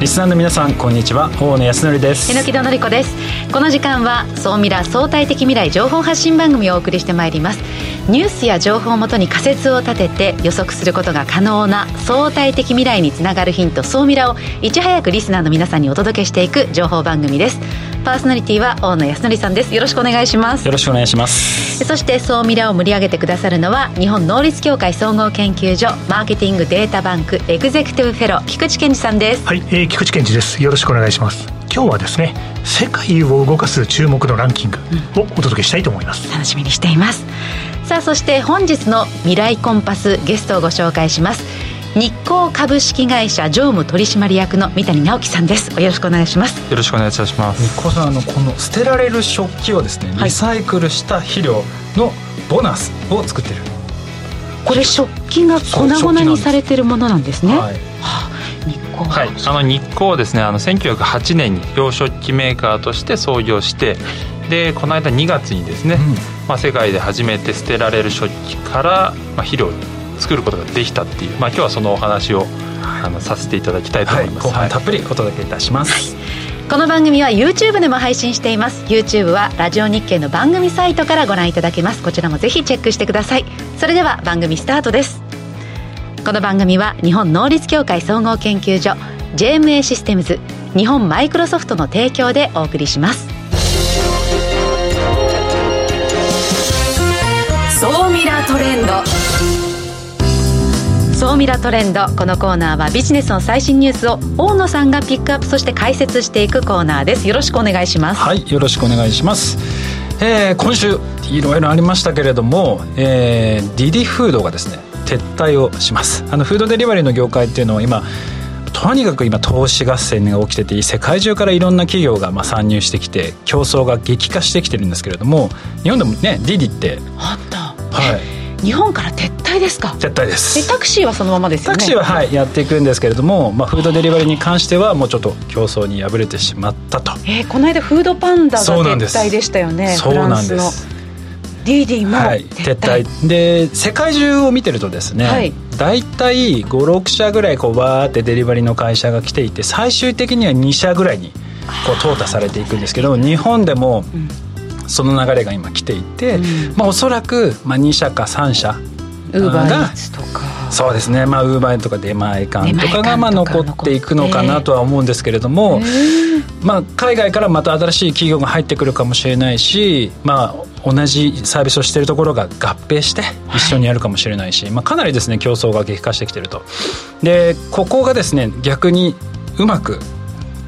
リスナーの皆さんこんにちは。大野康則です。榎戸紀子です。この時間は総ミラ相対的未来情報発信番組をお送りしてまいります。ニュースや情報をもとに仮説を立てて予測することが可能な相対的未来につながるヒント総ミラをいち早くリスナーの皆さんにお届けしていく情報番組です。パーソナリティは大野康則さんです。よろしくお願いします。よろしくお願いします。そして総ミラを盛り上げてくださるのは日本能率協会総合研究所マーケティングデータバンクエグゼクティブフェロー菊池健二さんです。はい、えー、菊池健二です。よろしくお願いします。今日はですね世界を動かす注目のランキングをお届けしたいと思います、うん、楽しみにしています。さあそして本日の未来コンパスゲストをご紹介します日光株式会社常務取締役の三谷直樹さんです。よろしくお願いします。よろしくお願いいたします。日光さんあのこの捨てられる食器をですねリサイクルした肥料のボナスを作ってる、はい、これ食器が粉々にされてるものなんですね。はい、はあ日光はい、あの日光はですねあの1908年に洋食器メーカーとして創業してでこの間2月にですね、うん、まあ、世界で初めて捨てられる食器から、まあ、肥料に作ることができたっていう、まあ、今日はそのお話をあのさせていただきたいと思います、はい、後半たっぷりお届けいたします、はい、この番組は YouTube でも配信しています。YouTube はラジオ日経の番組サイトからご覧いただけます。こちらもぜひチェックしてください。それでは番組スタートです。この番組は日本能率協会総合研究所 JMA システムズ日本マイクロソフトの提供でお送りします。総ミラートレンド総ミラトレンド。このコーナーはビジネスの最新ニュースを大野さんがピックアップそして解説していくコーナーです。よろしくお願いします。はいよろしくお願いします。えー、今週いろいろありましたけれども、えー、ディディフードがですね撤退をします。あのフードデリバリーの業界っていうのは今とにかく今投資合戦が起きてて世界中からいろんな企業がまあ参入してきて競争が激化してきてるんですけれども日本でもねディディってあった。はい日本から撤退ですか？撤退です。タクシーはそのままですよね？タクシーははいやっていくんですけれども、まあ、フードデリバリーに関してはもうちょっと競争に敗れてしまったと。えー、この間フードパンダが撤退でしたよねそうなんです。ディーディも撤退,、はい、で世界中を見てるとですね、はい、大体56社ぐらいこうバーってデリバリーの会社が来ていて最終的には2社ぐらいにこう淘汰されていくんですけど日本でも、うんその流れが今来ていて、うん、まあ、おそらく、まあ、2社か3社がそうですね。まあウーバーとか出前館とかがまあ残っていくのかなとは思うんですけれども、まあ、海外からまた新しい企業が入ってくるかもしれないし、まあ、同じサービスをしているところが合併して一緒にやるかもしれないし、はい、まあ、かなりですね競争が激化してきてると。でここがですね逆にうまく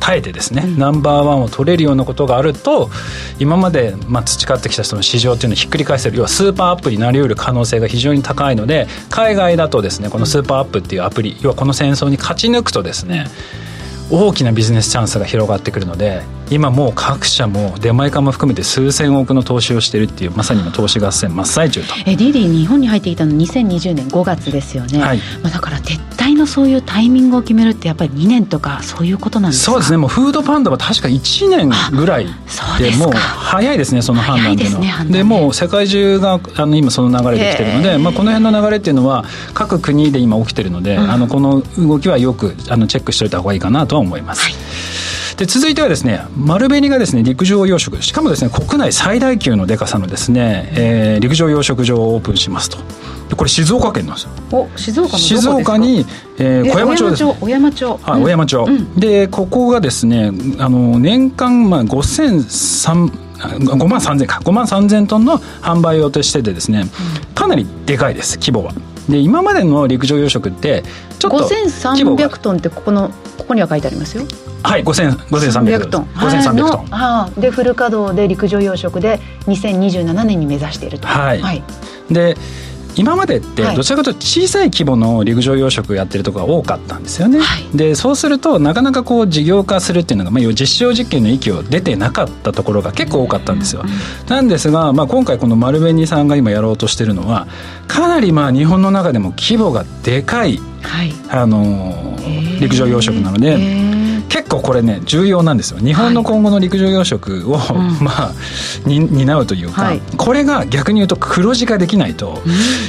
耐えてですね、うん、ナンバーワンを取れるようなことがあると今までまあ培ってきた人の市場っていうのをひっくり返せる要はスーパーアップになりうる可能性が非常に高いので海外だとですねこのスーパーアップっていうアプリ要はこの戦争に勝ち抜くとですね大きなビジネスチャンスが広がってくるので今もう各社も出前館も含めて数千億の投資をしているっていうまさに今投資合戦真っ最中と。えディディ日本に入っていたの2020年5月ですよね、はい。まあ、だから撤退のそういうタイミングを決めるってやっぱり2年とかそういうことなんですか？そうですね。もうフードパンダは確か1年ぐらいでもう早いですねその判断というのは。で、ね,、もう世界中があの今その流れできてるので、まあ、この辺の流れっていうのは各国で今起きてるので、うん、あのこの動きはよくあのチェックしておいた方がいいかなとは思います、はい。で続いてはですね丸紅がですね陸上養殖しかもですね国内最大級のでかさのですね、えー、陸上養殖場をオープンしますと。これ静岡県なんですよ。お静岡の静岡に、えー、小山町です、ね、小山町。はい、小山町、うん、でここがですねあの年間まあ5003 5万3000か。5万3000トンの販売予定しててですね、かなりでかいです規模は。で今までの陸上養殖ってちょっと5300トンってここのここには書いてありますよ。はい5300トン。5300トン。はでフル稼働で陸上養殖で2027年に目指していると。はい、はい、で今までってどちらかというと小さい規模の陸上養殖をやってるところが多かったんですよね、はい、でそうするとなかなかこう事業化するっていうのが、まあ、実証実験の域を出てなかったところが結構多かったんですよ、なんですが、まあ、今回この丸紅さんが今やろうとしてるのはかなりまあ日本の中でも規模がでかい、はい、あの陸上養殖なので。結構これね重要なんですよ。日本の今後の陸上養殖を、はい、まあに担うというか、はい、これが逆に言うと黒字化できないと、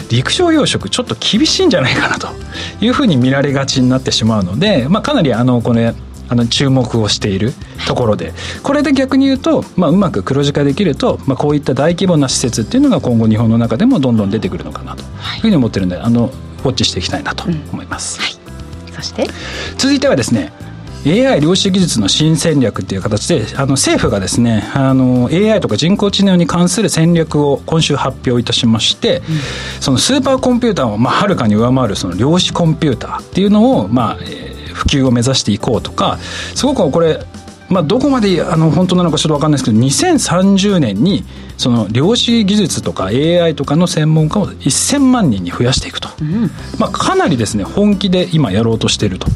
陸上養殖ちょっと厳しいんじゃないかなというふうに見られがちになってしまうので、まあ、かなりあのこれあの注目をしているところでこれで逆に言うと、まあ、うまく黒字化できると、まあ、こういった大規模な施設っていうのが今後日本の中でもどんどん出てくるのかなとい。うふうに思ってるんであのウォッチしていきたいなと思います、うんはい、そして？続いてはですね AI 量子技術の新戦略っていう形であの政府がですねあの AI とか人工知能に関する戦略を今週発表いたしまして、うん、そのスーパーコンピューターをまあはるかに上回るその量子コンピューターっていうのを、まあえー、普及を目指していこうとかすごくこれまあ、どこまであの本当なのかちょっと分かんないですけど2030年にその量子技術とか AI とかの専門家を1000万人に増やしていくと、うん、まあ、かなりですね本気で今やろうとしていると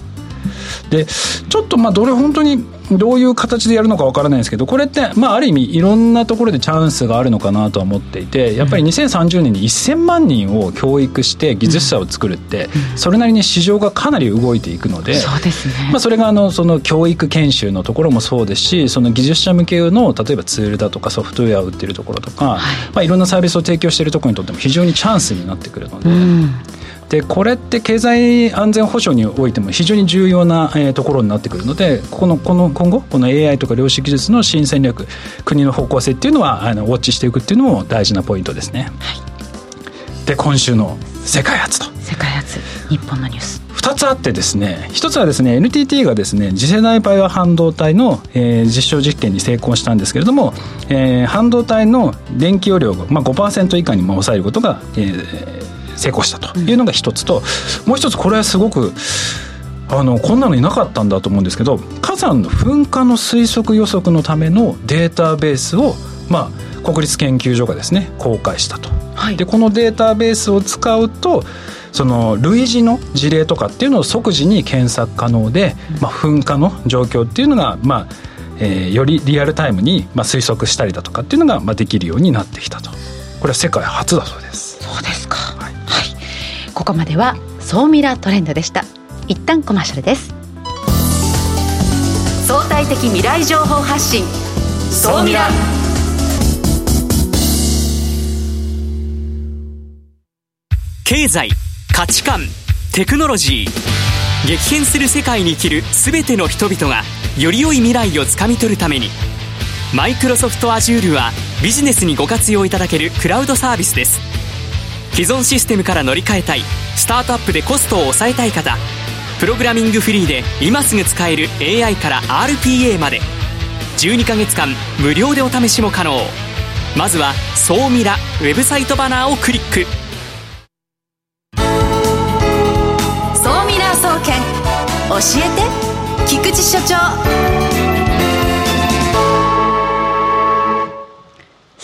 でちょっとまあどれ本当にどういう形でやるのかわからないんですけどこれって、まあ、ある意味いろんなところでチャンスがあるのかなとは思っていてやっぱり2030年に1000万人を教育して技術者を作るって、それなりに市場がかなり動いていくのでそうですね、まあ、それがあのその教育研修のところもそうですしその技術者向けの例えばツールだとかソフトウェアを売ってるところとか、はい。まあ、いろんなサービスを提供しているところにとっても非常にチャンスになってくるので。うんでこれって経済安全保障においても非常に重要な、えー、ところになってくるのでこのこの今後この AI とか量子技術の新戦略国の方向性っていうのはあのウォッチしていくっていうのも大事なポイントですね。はい、で今週の世界初と。世界初日本のニュース。2つあってですね1つはですね NTT がですね次世代バイオ半導体の、えー、実証実験に成功したんですけれども、えー、半導体の電気容量を、まあ、5%以下にも抑えることが、えー、成功したというのが一つと、もう一つこれはすごくあのこんなのいなかったんだと思うんですけど火山の噴火の推測予測のためのデータベースを、まあ、国立研究所がですね公開したと。はい、でこのデータベースを使うとその類似の事例とかっていうのを即時に検索可能で、まあ、噴火の状況っていうのが、まあえー、よりリアルタイムに、まあ、推測したりだとかっていうのが、まあ、できるようになってきたと。これは世界初だそうです。そうですかここまでは総ミラートレンドでした。一旦コマーシャルです。相対的未来情報発信。総ミラ。経済価値観テクノロジー。激変する世界に生きる全ての人々がより良い未来をつかみ取るためにマイクロソフトアジュールはビジネスにご活用いただけるクラウドサービスです既存システムから乗り換えたい。スタートアップでコストを抑えたい方。プログラミングフリーで今すぐ使える AI から RPA まで。12ヶ月間無料でお試しも可能。まずは「総ミラ」ウェブサイトバナーをクリック「総ミラー総研。教えて菊池所長」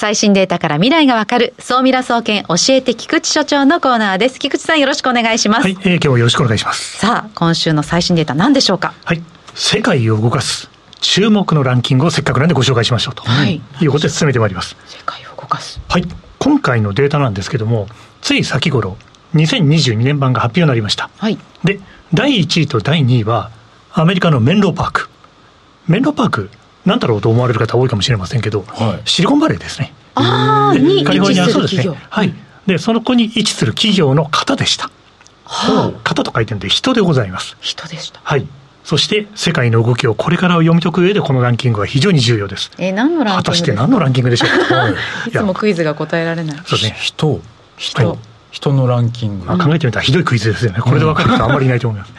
最新データから未来がわかる、総ミラ総研教えて菊池所長のコーナーです。菊池さんよろしくお願いします。はい、えー、今日はよろしくお願いします。さあ、今週の最新データ何でしょうか？はい、世界を動かす注目のランキングをせっかくなんでご紹介しましょうと、はい、いうことで進めてまいります。世界を動かす。はい、今回のデータなんですけども、つい先頃、2022年版が発表になりました。はい。で、第1位と第2位は、アメリカのメンローパーク。メンローパーク、なんだろうと思われる方多いかもしれませんけど、はい、シリコンバレーですね。ああ、にカリフォルニアそうですね。はい。で、その子に位置する企業の方でした。はあ、型と書いてるんで人でございます。人でした。はい。そして世界の動きをこれから読み解く上でこのランキングは非常に重要です。えー、何のランキング果たして何のランキングでしょうか？いつもクイズが答えられない。そうですね。人、人、はい、人のランキング。まあ、考えてみたらひどいクイズですよね。これで分かる人あんまりいないと思います。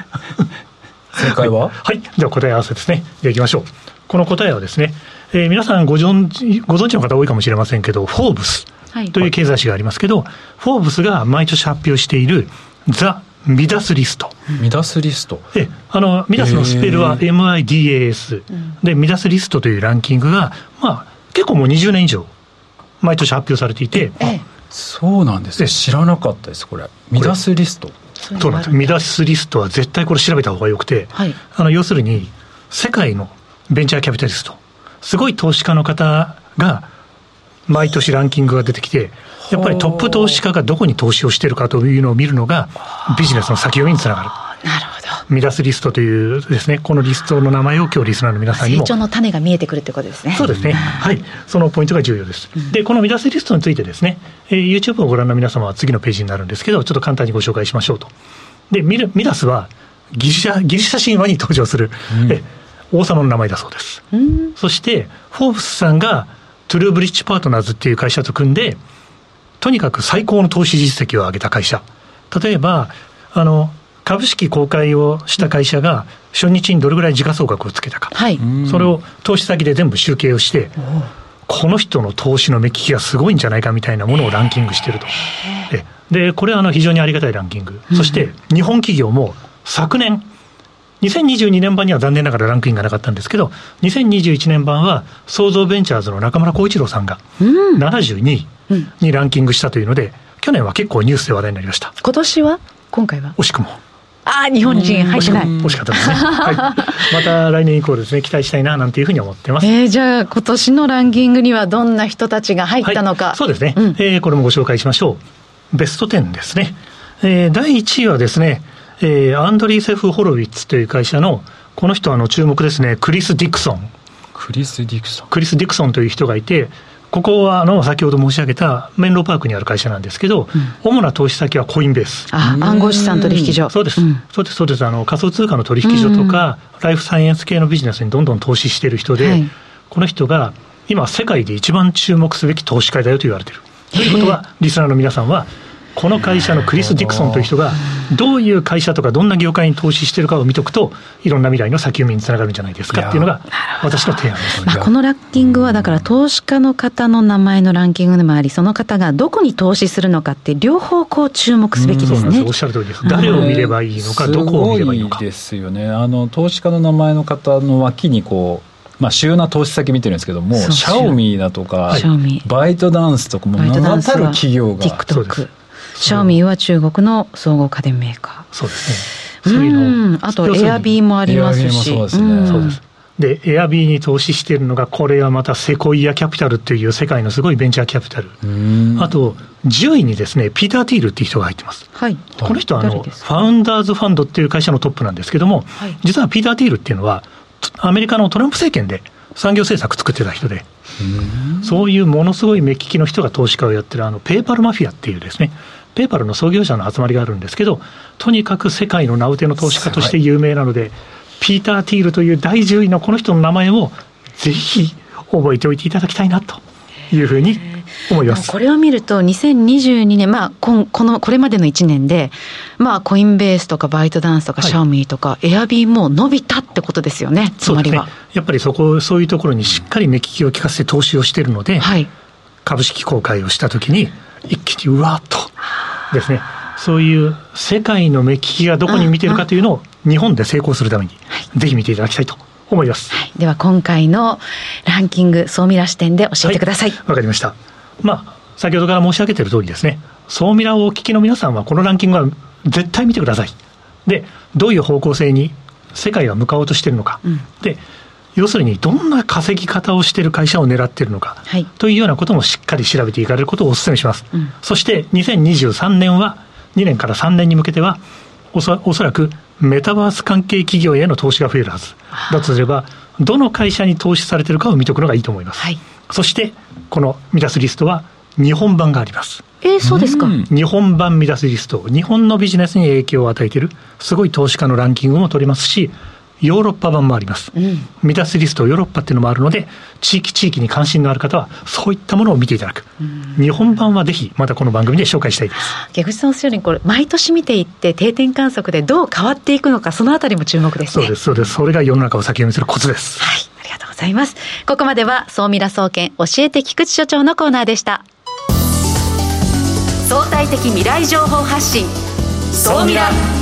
正解は、はい、はい。では答え合わせですね。ではいきましょう。この答えはですね、えー、皆さんご存知ご存知の方多いかもしれませんけど、フォーブスという経済誌がありますけど、はい、フォーブスが毎年発表しているザ・ミダスリスト。ミダスリスト。えあのミダスのスペルは MIDAS、で、ミダスリストというランキングが、まあ、結構もう20年以上、毎年発表されていて、そうなんです。ね、知らなかったです、これ、ミダスリスト。そうなんです。ミダスリストは絶対これ調べた方がよくて、はい、あの要するに、世界のベンチャーキャピタリスト、すごい投資家の方が、毎年ランキングが出てきて、やっぱりトップ投資家がどこに投資をしているかというのを見るのが、ビジネスの先読みにつながる。なるほど。ミダスリストというですね、このリストの名前を今日リスナーの皆さんにも。成長の種が見えてくるってことですね。そうですね。はい。そのポイントが重要です。で、このミダスリストについてですね、えー、YouTube をご覧の皆様は次のページになるんですけど、ちょっと簡単にご紹介しましょうと。で、ミダスはギリシャ、ギリシャ神話に登場する、うん、え王様の名前だそうです。そして、フォーブスさんがトゥルーブリッジパートナーズっていう会社と組んで、とにかく最高の投資実績を上げた会社。例えば、あの、株式公開をした会社が初日にどれぐらい時価総額をつけたか、はい、それを投資先で全部集計をして、この人の投資の目利きがすごいんじゃないかみたいなものをランキングしてると。で、これはあの非常にありがたいランキング。そして、日本企業も昨年、2022年版には残念ながらランクインがなかったんですけど、2021年版は創造ベンチャーズの中村浩一郎さんが72位にランキングしたというので、去年は結構ニュースで話題になりました。今年は？今回は？惜しくも。ああ、日本人入ってない。惜しかったですね。はい。また来年以降ですね、期待したいな、なんていうふうに思ってます。えー、じゃあ、今年のランキングにはどんな人たちが入ったのか。はい、そうですね。うん、えー、これもご紹介しましょう。ベスト10ですね。えー、第1位はですね、えー、アンドリーセフ・ホロウィッツという会社の、この人はあの注目ですね、クリス・ディクソン。クリス・ディクソン。クリス・ディクソンという人がいて、ここはあの先ほど申し上げたメンローパークにある会社なんですけど、うん、主な投資先はコインベース。あ暗号資産取引所。そうです、うん、そうです、そうです。あの仮想通貨の取引所とか、うん、ライフサイエンス系のビジネスにどんどん投資している人で、はい、この人が今世界で一番注目すべき投資家だよと言われている。ということは、リスナーの皆さんは、この会社のクリス・ディクソンという人が、どういう会社とか、どんな業界に投資してるかを見とくと、いろんな未来の先読みにつながるんじゃないですかっていうのが、私の提案です。まあ、このランキングは、だから投資家の方の名前のランキングでもあり、その方がどこに投資するのかって、両方こう注目すべきですね。おっしゃる通りです。誰を見ればいいのか、どこを見ればいいのか。ですよね。あの投資家の名前の方の脇にこうまあ、主要な投資先見てるんですけども、シャオミだとか、バイトダンスとかも名だたる企業が。シャオミーは中国の総合家電メーカー。そうですね。そういうの。あと、エアビーもありますし。そうですね。そうです。で、エアビーに投資しているのが、これはまたセコイアキャピタルっていう世界のすごいベンチャーキャピタル。あと、10位にですね、ピーター・ティールっていう人が入ってます。はい。この人は、あの、ファウンダーズファンドっていう会社のトップなんですけども、はい、実はピーター・ティールっていうのは、アメリカのトランプ政権で産業政策作ってた人で、そういうものすごい目利きの人が投資家をやってる、あの、ペーパルマフィアっていうですね、ペーパルの創業者の集まりがあるんですけど、とにかく世界の名うての投資家として有名なので、ピーター・ティールという第10位のこの人の名前をぜひ覚えておいていただきたいなというふうに思います。これを見ると、2022年、まあ、ここのこれまでの1年で、まあ、コインベースとかバイトダンスとか、シャオミーとか、エアビーも伸びたってことですよね、つまりは。ね、やっぱりそこ、そういうところにしっかり目利きを利かせて投資をしているので、はい、株式公開をしたときに、一気にうわっとですね、そういう世界の目利きがどこに見てるかというのを日本で成功するために、ぜひ見ていただきたいと思います。はい、では今回のランキング、総ミラ視点で教えてください。わ、はい、かりました。まあ、先ほどから申し上げている通りですね、総ミラをお聞きの皆さんはこのランキングは絶対見てください。で、どういう方向性に世界が向かおうとしているのか。うん、で、要するにどんな稼ぎ方をしている会社を狙っているのか、はい、というようなこともしっかり調べていかれることをお勧めします。うん、そして2023年は、2年から3年に向けては、おそおそらくメタバース関係企業への投資が増えるはず。だとすれば、どの会社に投資されているかを見ておくのがいいと思います。はい、そして、このミダスリストは日本版があります。えー、そうですか。日本版ミダスリスト、日本のビジネスに影響を与えている、すごい投資家のランキングも取りますし、ヨーロッパ版もあります。うん、ミダスリストヨーロッパっていうのもあるので、地域地域に関心のある方は、そういったものを見ていただく。うん、日本版はぜひ、またこの番組で紹介したいです。下口さんおっしゃるように、これ、毎年見ていって、定点観測でどう変わっていくのか、そのあたりも注目ですね。そうです、そうです。それが世の中を先読みするコツです。はい。ありがとうございます。ここまでは、総ミラ総研、教えて菊池所長のコーナーでした。相対的未来情報発信、総ミラ。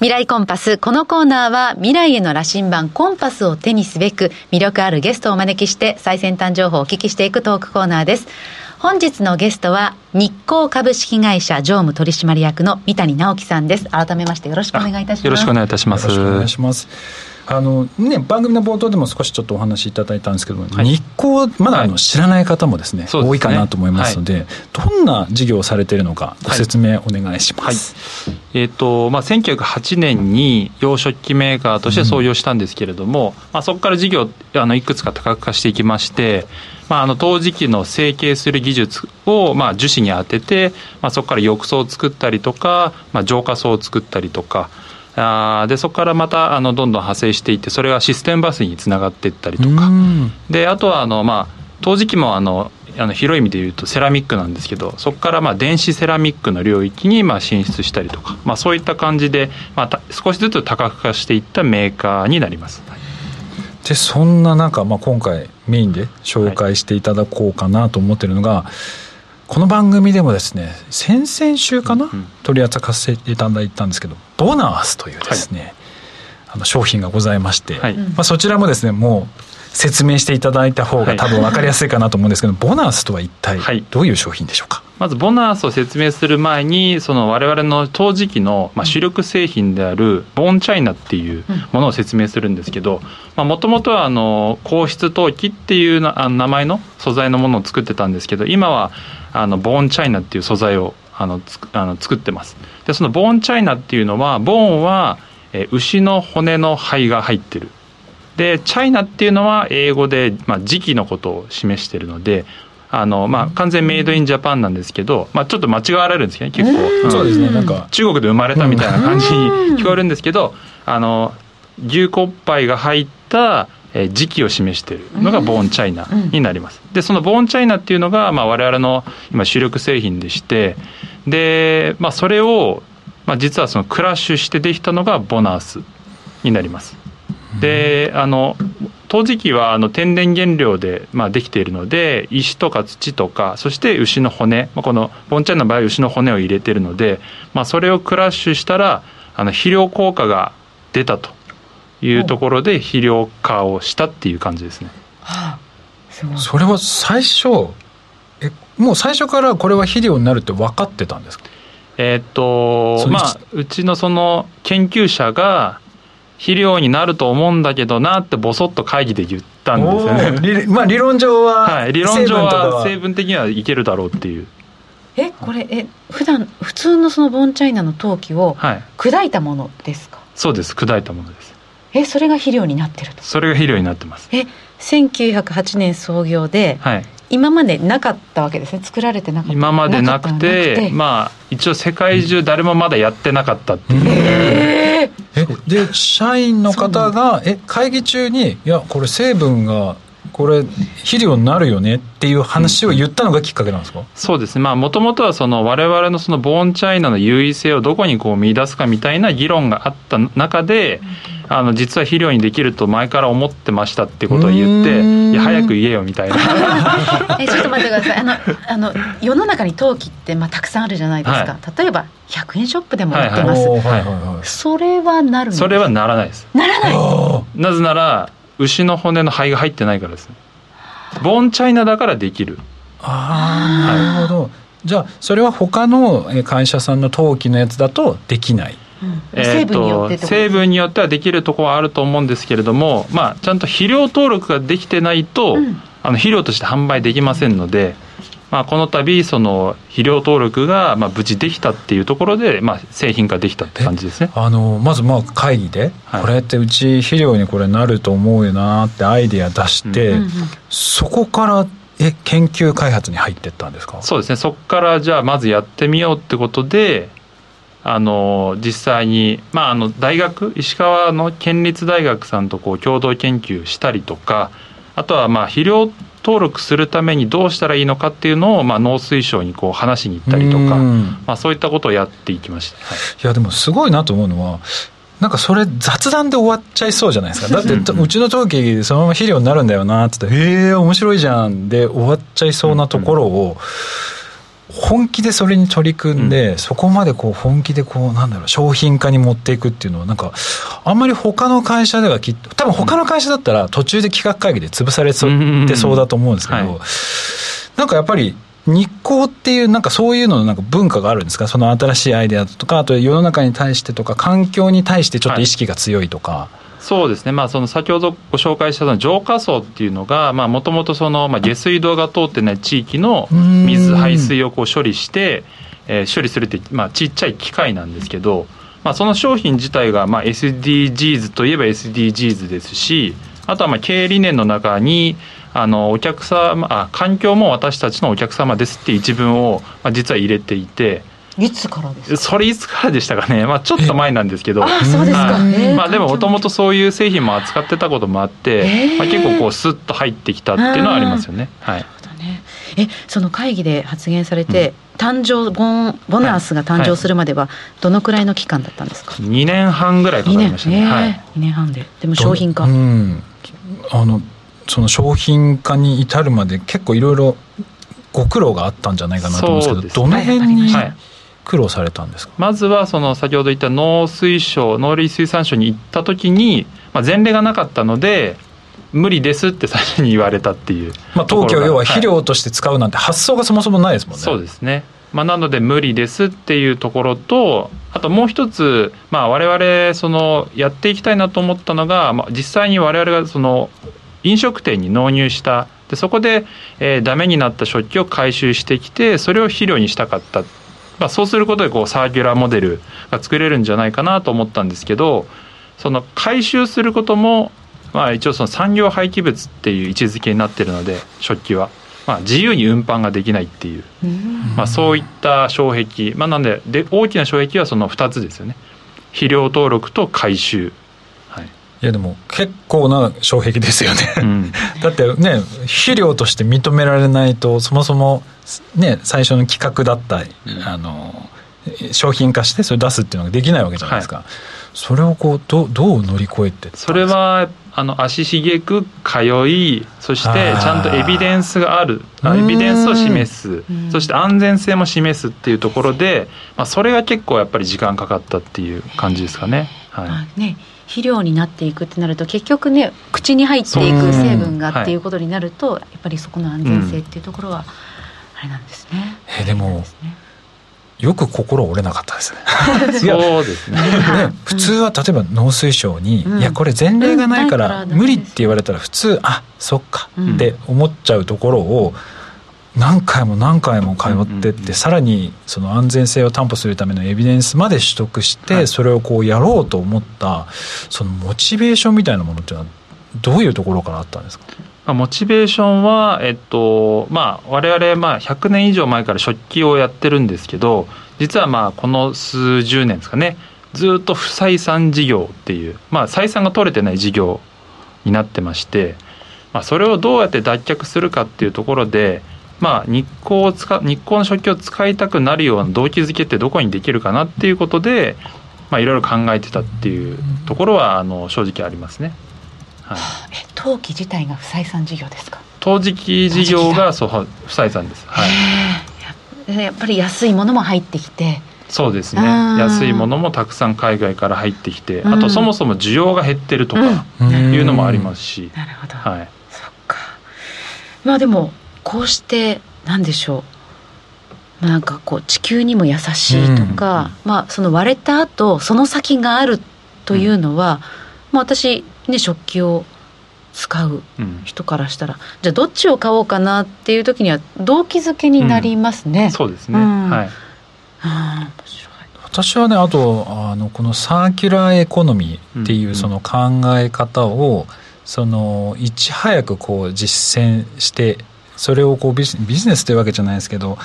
未来コンパス。このコーナーは未来への羅針盤コンパスを手にすべく魅力あるゲストをお招きして最先端情報をお聞きしていくトークコーナーです。本日のゲストは日光株式会社常務取締役の三谷直樹さんです。改めましてよろしくお願いいたします。よろしくお願いいたします。よろしくお願いします。あのね、番組の冒頭でも少しちょっとお話しいただいたんですけども、はい、日光、まだあの知らない方もですね、はい、多いかなと思いますので、はい、どんな事業をされているのか、ご説明お願いします。えーとまあ、1908年に洋食器メーカーとして創業したんですけれども、うん、まあ、そこから事業あのいくつか多角化していきまして、まあ、あの陶磁器の成形する技術を、まあ、樹脂に当てて、まあ、そこから浴槽を作ったりとか、まあ、浄化槽を作ったりとか、あでそこからまたあのどんどん派生していってそれがシステムバスにつながっていったりとか。であとはあの、まあ、陶磁器もあのあの広い意味で言うとセラミックなんですけどそこからまあ電子セラミックの領域にまあ進出したりとか、まあ、そういった感じで、まあ、少しずつ多角化していったメーカーになります。でそんな中、まあ、今回メインで紹介していただこうかなと思ってるのが、はいこの番組でもですね先々週かな、うんうん、取り扱わせていただいたんですけどボナースというですね、はい、あの商品がございまして、はい、まあ、そちらもですねもう説明していただいた方が多分分かりやすいかなと思うんですけど、ボナースとは一体どういう商品でしょうか、まずボナースを説明する前にその我々の陶磁器の、まあ、主力製品であるボーンチャイナっていうものを説明するんですけどもともとはあの硬質陶器っていう名前の素材のものを作ってたんですけど今はあのボーンチャイナっていう素材をあのつあの作ってます。でそのボーンチャイナっていうのはボーンは、え牛の骨の灰が入ってる。でチャイナっていうのは英語で、まあ、時期のことを示してるのであのまあ、完全メイドインジャパンなんですけど、まあ、ちょっと間違われるんですけどね結構、うん、そうですねなんか。中国で生まれたみたいな感じに聞こえるんですけど、あの牛骨灰が入った時期を示しているのがボーンチャイナになります。でそのボーンチャイナっていうのが、まあ、我々の今主力製品でしてで、まあ、それを、まあ、実はそのクラッシュしてできたのがボナースになります。であの陶磁器はあの天然原料で、まあ、できているので石とか土とかそして牛の骨、まあ、このボンチャイナの場合牛の骨を入れているので、まあ、それをクラッシュしたらあの肥料効果が出たというところで肥料化をしたっていう感じですね。はあ、それは最初えもう最初からこれは肥料になるって分かってたんですか？えー、っとまあうちのその研究者が肥料になると思うんだけどなってぼそっと会議で言ったんですよね。まあ理論上は、はい、理論上は成分的にはいけるだろうっていう。えこれえ普段普通のそのボンチャイナの陶器を砕いたものですか、はい、そうです砕いたものですえそれが肥料になってると？それが肥料になってます。え1908年創業で、はい、今までなかったわけですね？作られてなかった。今までなくてまあ一応世界中誰もまだやってなかったっていう、えー、で社員の方がえ会議中にいやこれ成分がこれ肥料になるよねっていう話を言ったのがきっかけなんですか、うん、そうですね。まあもともとはその我々のそのボーンチャイナの優位性をどこにこう見出すかみたいな議論があった中で、あの実は肥料にできると前から思ってましたってことを言っていや早く言えよみたいな。えちょっと待ってください。あのあの世の中に陶器ってまあたくさんあるじゃないですか、はい、例えば100円ショップでも売ってます、はいはい、それはなるそれはならないです。ならない。なぜなら牛の骨の灰が入ってないからですね。ボンチャイナだからできる。ああ、なるほど。じゃあそれは他の会社さんの陶器のやつだとできない。えと成分によってはできるところはあると思うんですけれども、まあ、ちゃんと肥料登録ができてないと、うん、あの肥料として販売できませんので、まあ、この度その肥料登録がまあ無事できたっていうところで、まあ、製品化できたって感じですね。あのまずまあ会議で、はい、これってうち肥料にこれなると思うよなってアイデア出して、うん、そこからえ研究開発に入ってったんですか？そうですね。そこからじゃあまずやってみようってことであの実際に、まあ、あの大学石川の県立大学さんとこう共同研究したりとかあとはまあ肥料登録するためにどうしたらいいのかっていうのを、まあ、農水省にこう話しに行ったりとか、まあ、そういったことをやっていきました、はい、いやでもすごいなと思うのはなんかそれ雑談で終わっちゃいそうじゃないですか。だってうちの陶器そのまま肥料になるんだよなって言って「へえ面白いじゃん」で終わっちゃいそうなところを、本気でそれに取り組んで、うん、そこまでこう本気でこうなんだろう商品化に持っていくっていうのはなんかあんまり他の会社ではきっと多分他の会社だったら途中で企画会議で潰されてそうだと思うんですけど、うんはい、なんかやっぱり日光っていうなんかそういうののなんか文化があるんですか？その新しいアイデアとかあと世の中に対してとか環境に対してちょっと意識が強いとか。はいそうですね、まあ、その先ほどご紹介したの浄化層っていうのがもともと下水道が通ってない地域の水排水をこう処理して、えー、処理するって、まあ、ちっちゃい機械なんですけど、まあ、その商品自体がまあ SDGs といえば SDGs ですしあとはまあ経営理念の中にあのお客様あ環境も私たちのお客様ですって一文を、まあ、実は入れていて。いつからですそれいつからでしたかね、まあ、ちょっと前なんですけど。あそうですか、まあ、でももともとそういう製品も扱ってたこともあって、まあ、結構こうスッと入ってきたっていうのはありますよね。はい。ね、えその会議で発言されて、うん、誕生ボンボナスが誕生するまではどのくらいの期間だったんですか、はい、2年半ぐらいかかりましたね、2年,、はい、2年半で。でも商品化、うん、あのその商品化に至るまで結構いろいろご苦労があったんじゃないかなと思うんですけど、ね、どの辺に、はい苦労されたんですか？まずはその先ほど言った農水省農林水産省に行った時に、まあ、前例がなかったので無理ですって最初に言われたっていうまあ東京要は肥料として使うなんて発想がそもそもないですもんね、そうですね。まあ、なので無理ですっていうところとあともう一つ、まあ、我々そのやっていきたいなと思ったのが、まあ、実際に我々がその飲食店に納入した。でそこで、えー、ダメになった食器を回収してきてそれを肥料にしたかったまあ、そうすることでこうサーキュラーモデルが作れるんじゃないかなと思ったんですけどその回収することも、まあ、一応その産業廃棄物っていう位置づけになってるので食器は。まあ、自由に運搬ができないっていう、まあ、そういった障壁、まあ、なんでで大きな障壁はその2つですよね。肥料登録と回収いやでも結構な障壁ですよね、うん、だってね肥料として認められないとそもそもね最初の企画だった、うん、あの商品化してそれ出すっていうのができないわけじゃないですか、はい、それをこうどどう乗り越えてそれはあの足しげく通いそしてちゃんとエビデンスがある。エビデンスを示す。そして安全性も示すっていうところで、まあ、それが結構やっぱり時間かかったっていう感じですかね。はい、ね肥料になっていくってなると結局ね口に入っていく成分がっていうことになると、やっぱりそこの安全性っていうところはあれなんですね。えでも、よく心折れなかったですね。そうですねね。普通は例えば農水省に、うん、いやこれ前例がないから無理って言われたら普通あそっかって思っちゃうところを。うん何回も何回も通ってって、さらにその安全性を担保するためのエビデンスまで取得して、それをこうやろうと思ったそのモチベーションみたいなものっていうのはどういうところからあったんですか？モチベーションは、えっとまあ、我々まあ100年以上前から食器をやってるんですけど実はまあこの数十年ですかねずっと不採算事業っていう、まあ、採算が取れてない事業になってまして、まあ、それをどうやって脱却するかっていうところでまあ、日光を使日光の食器を使いたくなるような動機づけってどこにできるかなっていうことで、まあ、いろいろ考えてたっていうところはあの正直ありますね。はい、え陶器自体が不採算事業ですか？陶磁器事業がそう不採算です、はい、やっぱり安いものも入ってきて。そうですね。安いものもたくさん海外から入ってきて、あとそもそも需要が減ってるとかいうのもありますし、なるほど、はい、そっか。まあでもこうして何でしょう。なんかこう地球にも優しいとか、うん、まあその割れた後その先があるというのは、うん、まあ私ね食器を使う人からしたら、うん、じゃあどっちを買おうかなっていう時には動機づけになりますね。そうですね、はい。あ面白い。私はねあとあのこのサーキュラーエコノミーっていうその考え方を、そのいち早くこう実践してそれをこうビジネスというわけじゃないですけど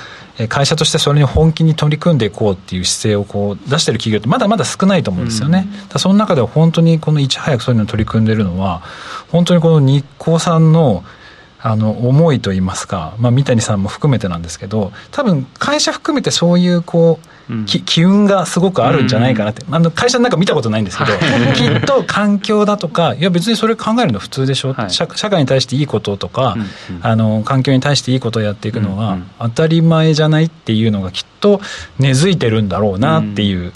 会社としてそれに本気に取り組んでいこうっていう姿勢をこう出してる企業ってまだまだ少ないと思うんですよね。うん、その中では本当にこのいち早くそういうのに取り組んでるのは本当にこの日光さんのあの思いといいますか、まあ、三谷さんも含めてなんですけど多分会社含めてそういうこう機運がすごくあるんじゃないかなって、あの会社なんか見たことないんですけど、きっと環境だとか、いや別にそれ考えるの普通でしょ、はい、社社会に対していいこととか、うんうん、あの、環境に対していいことをやっていくのは当たり前じゃないっていうのがきっと根付いてるんだろうなっていう。うん。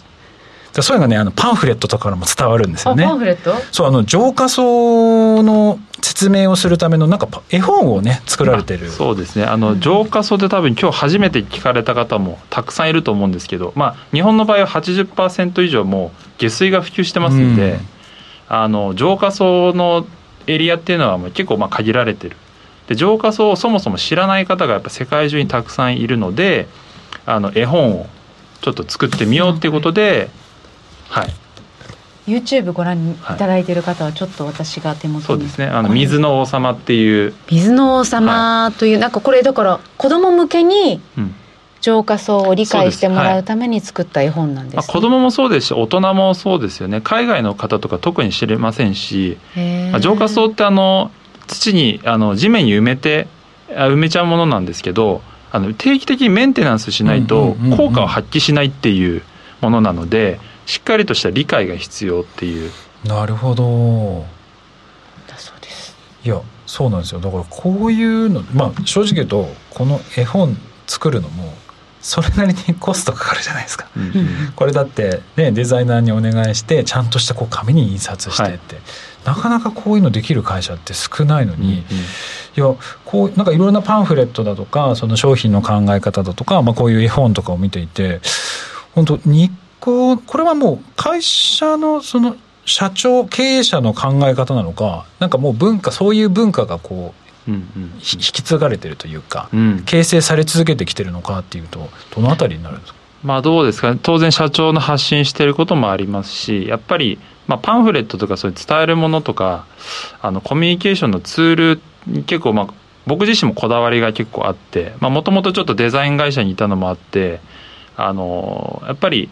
そういうのがねあのパンフレットとかからも伝わるんですよね。パンフレット？そうあの浄化層の説明をするためのなんか絵本をね作られてる。そうですね。あの浄化層で多分今日初めて聞かれた方もたくさんいると思うんですけど、まあ、日本の場合は80%以上も下水が普及してますんで、うん、あの浄化層のエリアっていうのはもう結構まあ限られてる。で浄化層をそもそも知らない方がやっぱ世界中にたくさんいるのであの絵本をちょっと作ってみようっていうことで、はい YouTube ご覧いただいている方はちょっと私が手元にそうですね。あの水の王様っていう。水の王様という、はい、なんかこれだから子供向けに浄化層を理解してもらうために作った絵本なんです、ね、はい、子供もそうですし大人もそうですよね。海外の方とか特に知れませんし。浄化層ってあの土にあの地面に埋めて埋めちゃうものなんですけどあの定期的にメンテナンスしないと効果を発揮しないっていうものなので、しっかりとした理解が必要っていう。なるほど。だそうです。いやそうなんですよ。だからこういうのまあ正直言うとこの絵本作るのもそれなりにコストかかるじゃないですか、うん、これだってねデザイナーにお願いしてちゃんとしたこう紙に印刷してって、はい、なかなかこういうのできる会社って少ないのに、うんうん、いやこうなんかいろんなパンフレットだとかその商品の考え方だとか、まあ、こういう絵本とかを見ていて本当日こうこれはもう会社のその社長経営者の考え方なのかなんかもう文化そういう文化がこう、うんうん、引き継がれてるというか、うん、形成され続けてきてるのかっていうとどのあたりになるんですか？まあどうですかね。当然社長の発信していることもありますしやっぱり、まあ、パンフレットとかそういう伝えるものとかあのコミュニケーションのツール結構まあ僕自身もこだわりが結構あってもともとちょっとデザイン会社にいたのもあってあのやっぱり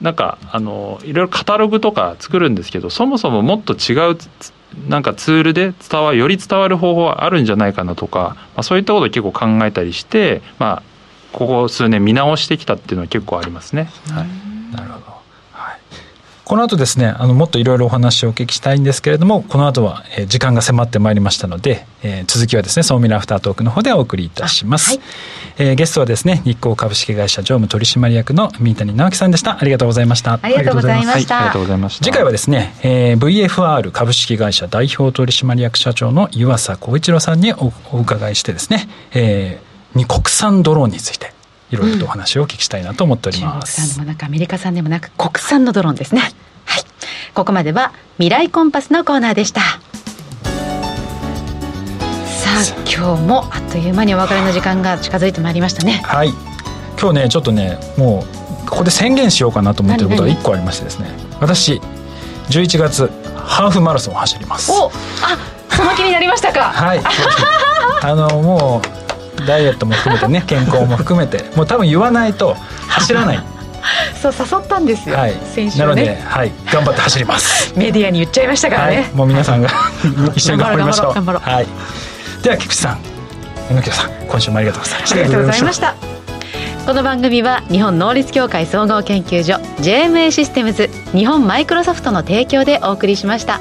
なんかあのいろいろカタログとか作るんですけどそもそももっと違うなんかツールで伝わより伝わる方法はあるんじゃないかなとか、まあ、そういったことを結構考えたりして、まあ、ここ数年見直してきたっていうのは結構ありますね。はい、なるほどこの後ですねあのもっといろいろお話をお聞きしたいんですけれどもこの後は、えー、時間が迫ってまいりましたので、えー、続きはですね総ミラアフタートークの方でお送りいたします、はい、えー、ゲストはですね日光株式会社常務取締役の三谷直樹さんでした。ありがとうございました。ありがとうございました、ありがとうございました。次回はですね、えー、VFR 株式会社代表取締役社長の湯浅光一郎さんにおお伺いしてですね、えー、に国産ドローンについていろいろとお話をお聞きしたいなと思っております、うん、中国産でもなくアメリカ産でもなく国産のドローンですね。はい。ここまでは未来コンパスのコーナーでした。さあ今日もあっという間にお別れの時間が近づいてまいりましたね。はい。今日ねちょっとねもうここで宣言しようかなと思ってることが1個ありましてですね。私11月ハーフマラソンを走ります。おあその気になりましたか。はいあのもうダイエットも含めてね 健康も含めてもう多分言わないと走らない。そう誘ったんですよ、はい、先週、ね、なので、はい、頑張って走ります。メディアに言っちゃいましたからね、はい、もう皆さんが一緒に頑張りましょう。はい、では菊池さん。榎木さん今週もありがとうございました。ありがとうございました。この番組は日本能力協会総合研究所 JMA システムズ日本マイクロソフトの提供でお送りしました。